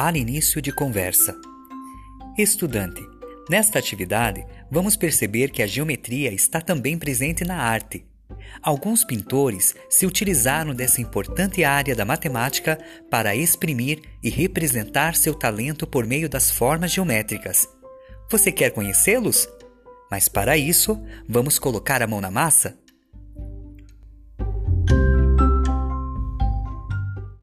para início de conversa. Estudante, nesta atividade vamos perceber que a geometria está também presente na arte. Alguns pintores se utilizaram dessa importante área da matemática para exprimir e representar seu talento por meio das formas geométricas. Você quer conhecê-los? Mas para isso, vamos colocar a mão na massa?